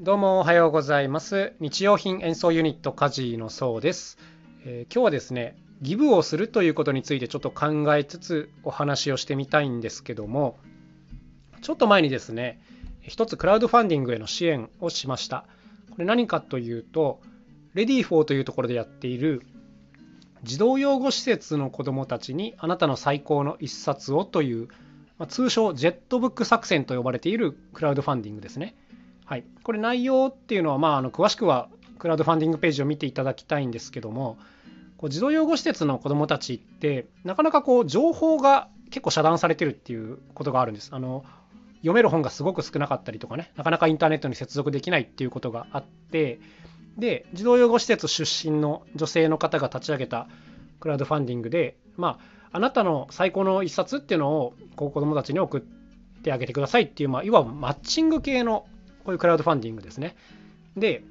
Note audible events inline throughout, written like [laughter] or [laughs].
どうもおはようございます。日用品演奏ユニット kajii の創です、えー今日はですね、ギブをするということについてちょっと考えつつお話をしてみたいんですけども、ちょっと前にですね、一つクラウドファンディングへの支援をしました。これ何かというと、 READYFOR というところでやっている児童養護施設の子どもたちにあなたの最高の一冊をという、まあ通称ジェットブック作戦と呼ばれているクラウドファンディングですね。はい、これ内容っていうのは、まあ、あの詳しくはクラウドファンディングページを見ていただきたいんですけどもこう児童養護施設の子どもたちってなかなかこう情報が結構遮断されてるっていうことがあるんです。あの読める本がすごく少なかったりとかねなかなかインターネットに接続できないっていうことがあってで児童養護施設出身の女性の方が立ち上げたクラウドファンディングでまああなたの最高の一冊っていうのをこう子どもたちに送ってあげてくださいっていう、まあ、いわばマッチング系のこういうクラウドファンディングですね。で、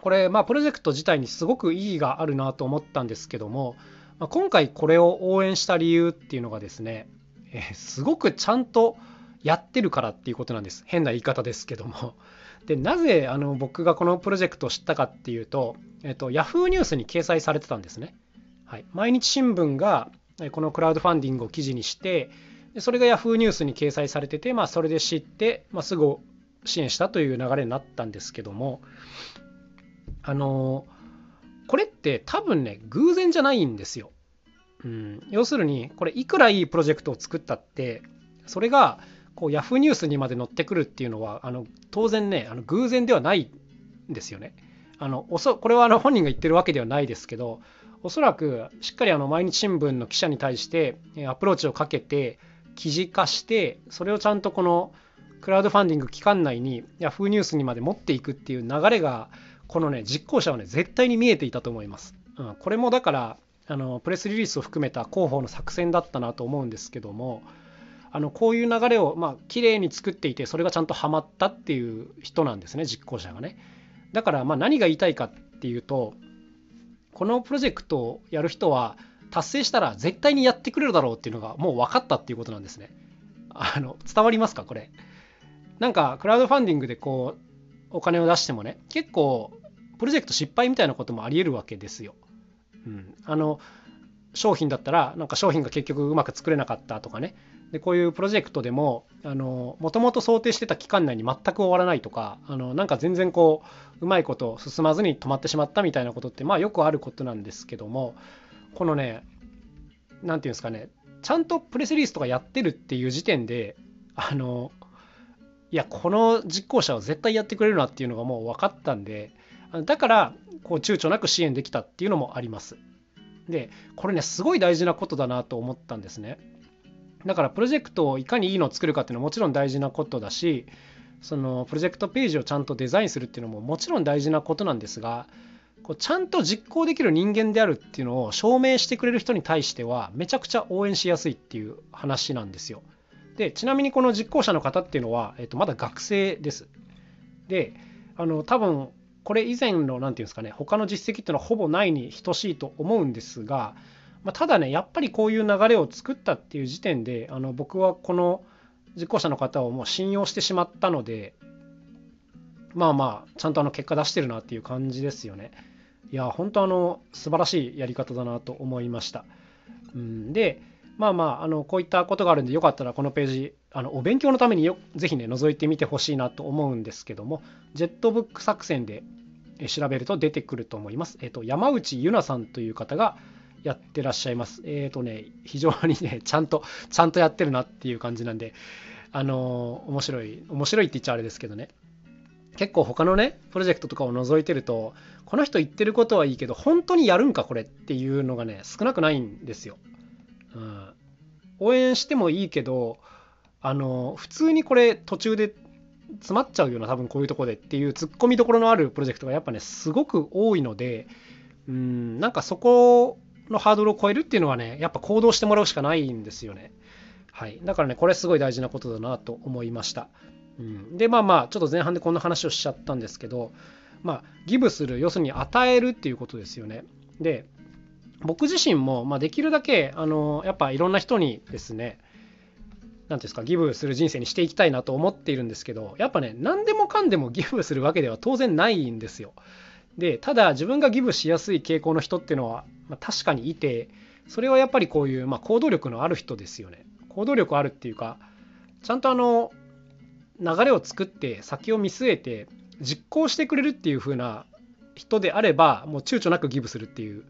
これ、まあ、プロジェクト自体にすごく意義があるなと思ったんですけども、まあ、今回これを応援した理由っていうのがですね、えーすごくちゃんとやってるからっていうことなんです。変な言い方ですけども。[laughs] で、なぜあの僕がこのプロジェクトを知ったかっていうと、えっと、Yahoo ニュースに掲載されてたんですね。はい、毎日新聞がこのクラウドファンディングを記事にして、それが Yahoo ニュースに掲載されてて、まあ、それで知って、まあ、すぐ支援したという流れになったんですけどもあのこれって多分ね偶然じゃないんですよ。うん、要するにこれいくらいいプロジェクトを作ったってそれがこう Yahoo ニュースにまで載ってくるっていうのはあの当然ねあの偶然ではないんですよね。あのおそこれはあの本人が言ってるわけではないですけどおそらくしっかりあの毎日新聞の記者に対してアプローチをかけて記事化してそれをちゃんとこのクラウドファンディング期間内に Yahoo ニュースにまで持っていくっていう流れがこのね実行者はね絶対に見えていたと思います。うん、これもだからあのプレスリリースを含めた広報の作戦だったなと思うんですけどもあのこういう流れをまあ綺麗に作っていてそれがちゃんとはまったっていう人なんですね実行者がね。だからまあ何が言いたいかっていうとこのプロジェクトをやる人は達成したら絶対にやってくれるだろうっていうのがもう分かったっていうことなんですね。あの伝わりますかこれ？なんかクラウドファンディングでこうお金を出してもね結構プロジェクト失敗みたいなこともありえるわけですよ。うん、あの商品だったらなんか商品が結局うまく作れなかったとかねでこういうプロジェクトでももともと想定してた期間内に全く終わらないとかあのなんか全然こううまいこと進まずに止まってしまったみたいなことってまあよくあることなんですけどもこのね何て言うんですかねちゃんとプレスリリースとかやってるっていう時点であのいやこの実行者は絶対やってくれるなっていうのがもう分かったんでだからこう躊躇なく支援できたっていうのもあります。でこれねすごい大事なことだなと思ったんですね。だからプロジェクトをいかにいいのを作るかっていうのはもちろん大事なことだしそのプロジェクトページをちゃんとデザインするっていうのももちろん大事なことなんですがこうちゃんと実行できる人間であるっていうのを証明してくれる人に対してはめちゃくちゃ応援しやすいっていう話なんですよ。でちなみにこの実行者の方っていうのは、えっと、まだ学生です。であの多分これ以前の何て言うんですかね他の実績っていうのはほぼないに等しいと思うんですが、まあ、ただねやっぱりこういう流れを作ったっていう時点であの僕はこの実行者の方をもう信用してしまったのでまあまあちゃんとあの結果出してるなっていう感じですよね。いや本当あの素晴らしいやり方だなと思いました。うん、でまあまああのこういったことがあるんでよかったらこのページあのお勉強のためによぜひね覗いてみてほしいなと思うんですけどもジェットブック作戦で調べると出てくると思います。えっ、と山内優奈さんという方がやってらっしゃいます。えっ、とね非常にね [laughs] ちゃんとちゃんとやってるなっていう感じなんであの面白い面白いって言っちゃあれですけどね結構他のねプロジェクトとかを覗いてるとこの人言ってることはいいけど本当にやるんかこれっていうのがね少なくないんですよ。うん、応援してもいいけどあの普通にこれ途中で詰まっちゃうような多分こういうとこでっていう突っ込みどころのあるプロジェクトがやっぱねすごく多いのでうんなんかそこのハードルを超えるっていうのはねやっぱ行動してもらうしかないんですよね。はい、だからねこれすごい大事なことだなと思いました。うん、でまあまあちょっと前半でこんな話をしちゃったんですけどまあギブする要するに与えるっていうことですよね。で僕自身も、まあ、できるだけあのやっぱいろんな人にですね何ですかギブする人生にしていきたいなと思っているんですけどやっぱね何でもかんでもギブするわけでは当然ないんですよ。でただ自分がギブしやすい傾向の人っていうのは、まあ、確かにいてそれはやっぱりこういう、まあ、行動力のある人ですよね。行動力あるっていうかちゃんとあの流れを作って先を見据えて実行してくれるっていう風な人であればもう躊躇なくギブするっていう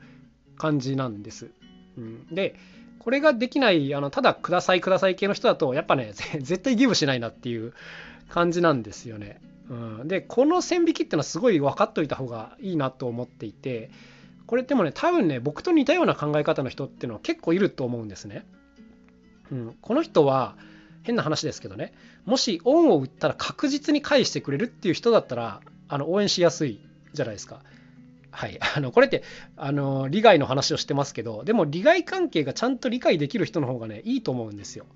感じなんです。うん、でこれができないあのただくださいください系の人だとやっぱね [laughs] 絶対ギブしないなっていう感じなんですよね。うん、でこの線引きっていうのはすごい分かっといた方がいいなと思っていてこれでもね多分ね僕と似たような考え方の人っていうのは結構いると思うんですね。うん、この人は変な話ですけどねもし恩を売ったら確実に返してくれるっていう人だったらあの応援しやすいじゃないですか。はい、あのこれってあの利害の話をしてますけどでも利害関係がちゃんと理解できる人の方がねいいと思うんですよ。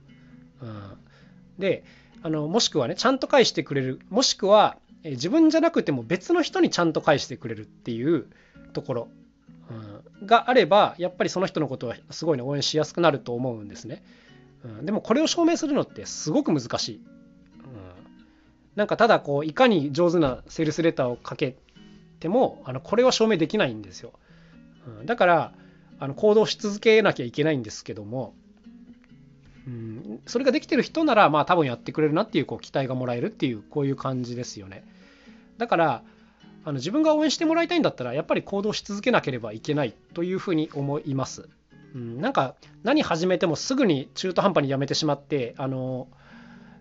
うん、であのもしくはねちゃんと返してくれる。もしくはえ自分じゃなくても別の人にちゃんと返してくれるっていうところ、うん、があればやっぱりその人のことはすごいね応援しやすくなると思うんですね。うん、でもこれを証明するのってすごく難しい。うん、なんかただこういかに上手なセールスレターをかけてもあのこれは証明できないんですよ。うん、だからあの行動し続けなきゃいけないんですけども、うん、それができてる人ならまあ多分やってくれるなっていうこう期待がもらえるっていうこういう感じですよね。だからあの自分が応援してもらいたいんだったらやっぱり行動し続けなければいけないというふうに思います。うん、なんか何始めてもすぐに中途半端にやめてしまってあの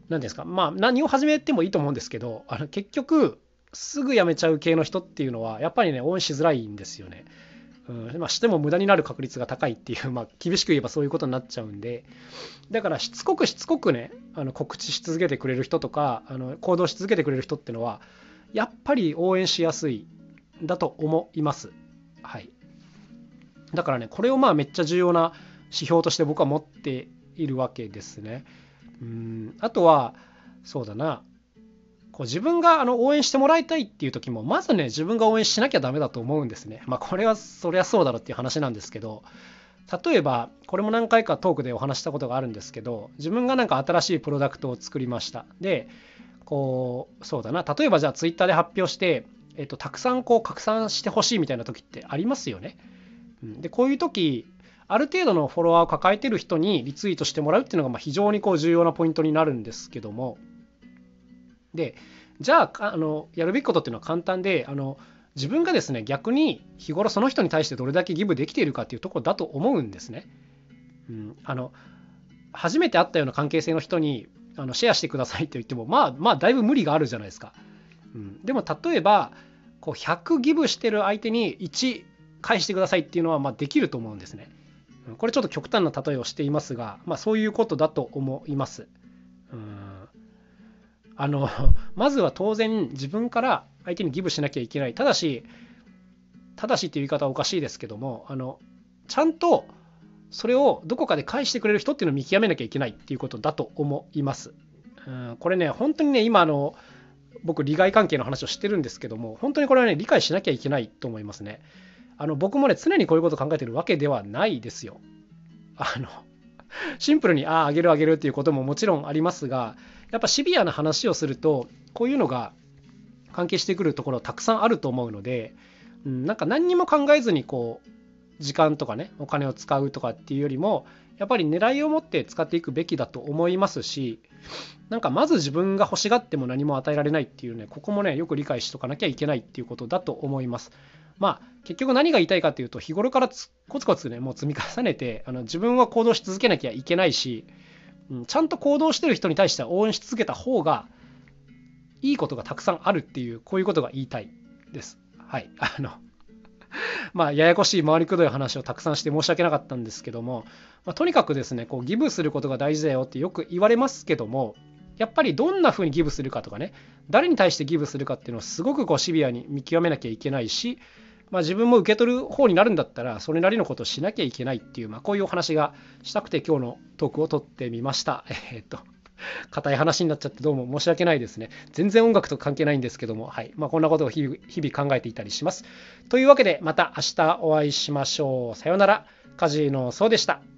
何ですかまあ何を始めてもいいと思うんですけどあの結局すぐ辞めちゃう系の人っていうのはやっぱりね応援しづらいんですよね。うんまあ、しても無駄になる確率が高いっていう、[laughs] まあ、厳しく言えばそういうことになっちゃうんでだからしつこくしつこくねあの告知し続けてくれる人とかあの行動し続けてくれる人っていうのはやっぱり応援しやすいだと思います。はい、だからねこれをまあめっちゃ重要な指標として僕は持っているわけですね。うんあとはそうだなこう自分があの応援してもらいたいっていう時もまずね自分が応援しなきゃダメだと思うんですね。まあこれはそりゃそうだろうっていう話なんですけど例えばこれも何回かトークでお話したことがあるんですけど自分がなんか新しいプロダクトを作りました。でこうそうだな例えばじゃあツイッターで発表して、えっと、たくさんこう拡散してほしいみたいな時ってありますよね。でこういう時ある程度のフォロワーを抱えてる人にリツイートしてもらうっていうのがま非常にこう重要なポイントになるんですけどもでじゃああのやるべきことっていうのは簡単であの自分がですね逆に日頃その人に対してどれだけギブできているかっていうところだと思うんですね。うん、あの初めて会ったような関係性の人にあのシェアしてくださいって言ってもまあまあだいぶ無理があるじゃないですか。うん、でも例えばこう100ギブしてる相手に1返してくださいっていうのはまできると思うんですね。これちょっと極端な例えをしていますが、まあ、そういうことだと思います。あの [laughs] まずは当然自分から相手にギブしなきゃいけないただしただしっていう言い方はおかしいですけどもあのちゃんとそれをどこかで返してくれる人っていうのを見極めなきゃいけないっていうことだと思います。うん、これね本当にね今あの僕利害関係の話をしてるんですけども本当にこれはね理解しなきゃいけないと思いますね。あの僕もね常にこういうことを考えてるわけではないですよ。あのシンプルにあああげるあげるっていうことももちろんありますがやっぱシビアな話をするとこういうのが関係してくるところたくさんあると思うので、うん、なんか何にも考えずにこう時間とかねお金を使うとかっていうよりもやっぱり狙いを持って使っていくべきだと思いますしなんかまず自分が欲しがっても何も与えられないっていうねここもねよく理解しとかなきゃいけないっていうことだと思います。まあ結局何が言いたいかっていうと日頃からコツコツねもう積み重ねてあの自分は行動し続けなきゃいけないしうん、ちゃんと行動してる人に対しては応援し続けた方がいいことがたくさんあるっていうこういうことが言いたいです。はい。[laughs] あのまあ、ややこしい回りくどい話をたくさんして申し訳なかったんですけども、まあ、とにかくですねこうギブすることが大事だよってよく言われますけどもやっぱりどんな風にギブするかとかね誰に対してギブするかっていうのをすごくこうシビアに見極めなきゃいけないしまあ、自分も受け取る方になるんだったらそれなりのことをしなきゃいけないっていう、まあ、こういうお話がしたくて今日のトークを撮ってみました。[laughs] えー、っと硬い話になっちゃってどうも申し訳ないですね。全然音楽と関係ないんですけども、はいまあ、こんなことを日々日々考えていたりします。というわけでまた明日お会いしましょう。さようなら。カジノそうでした。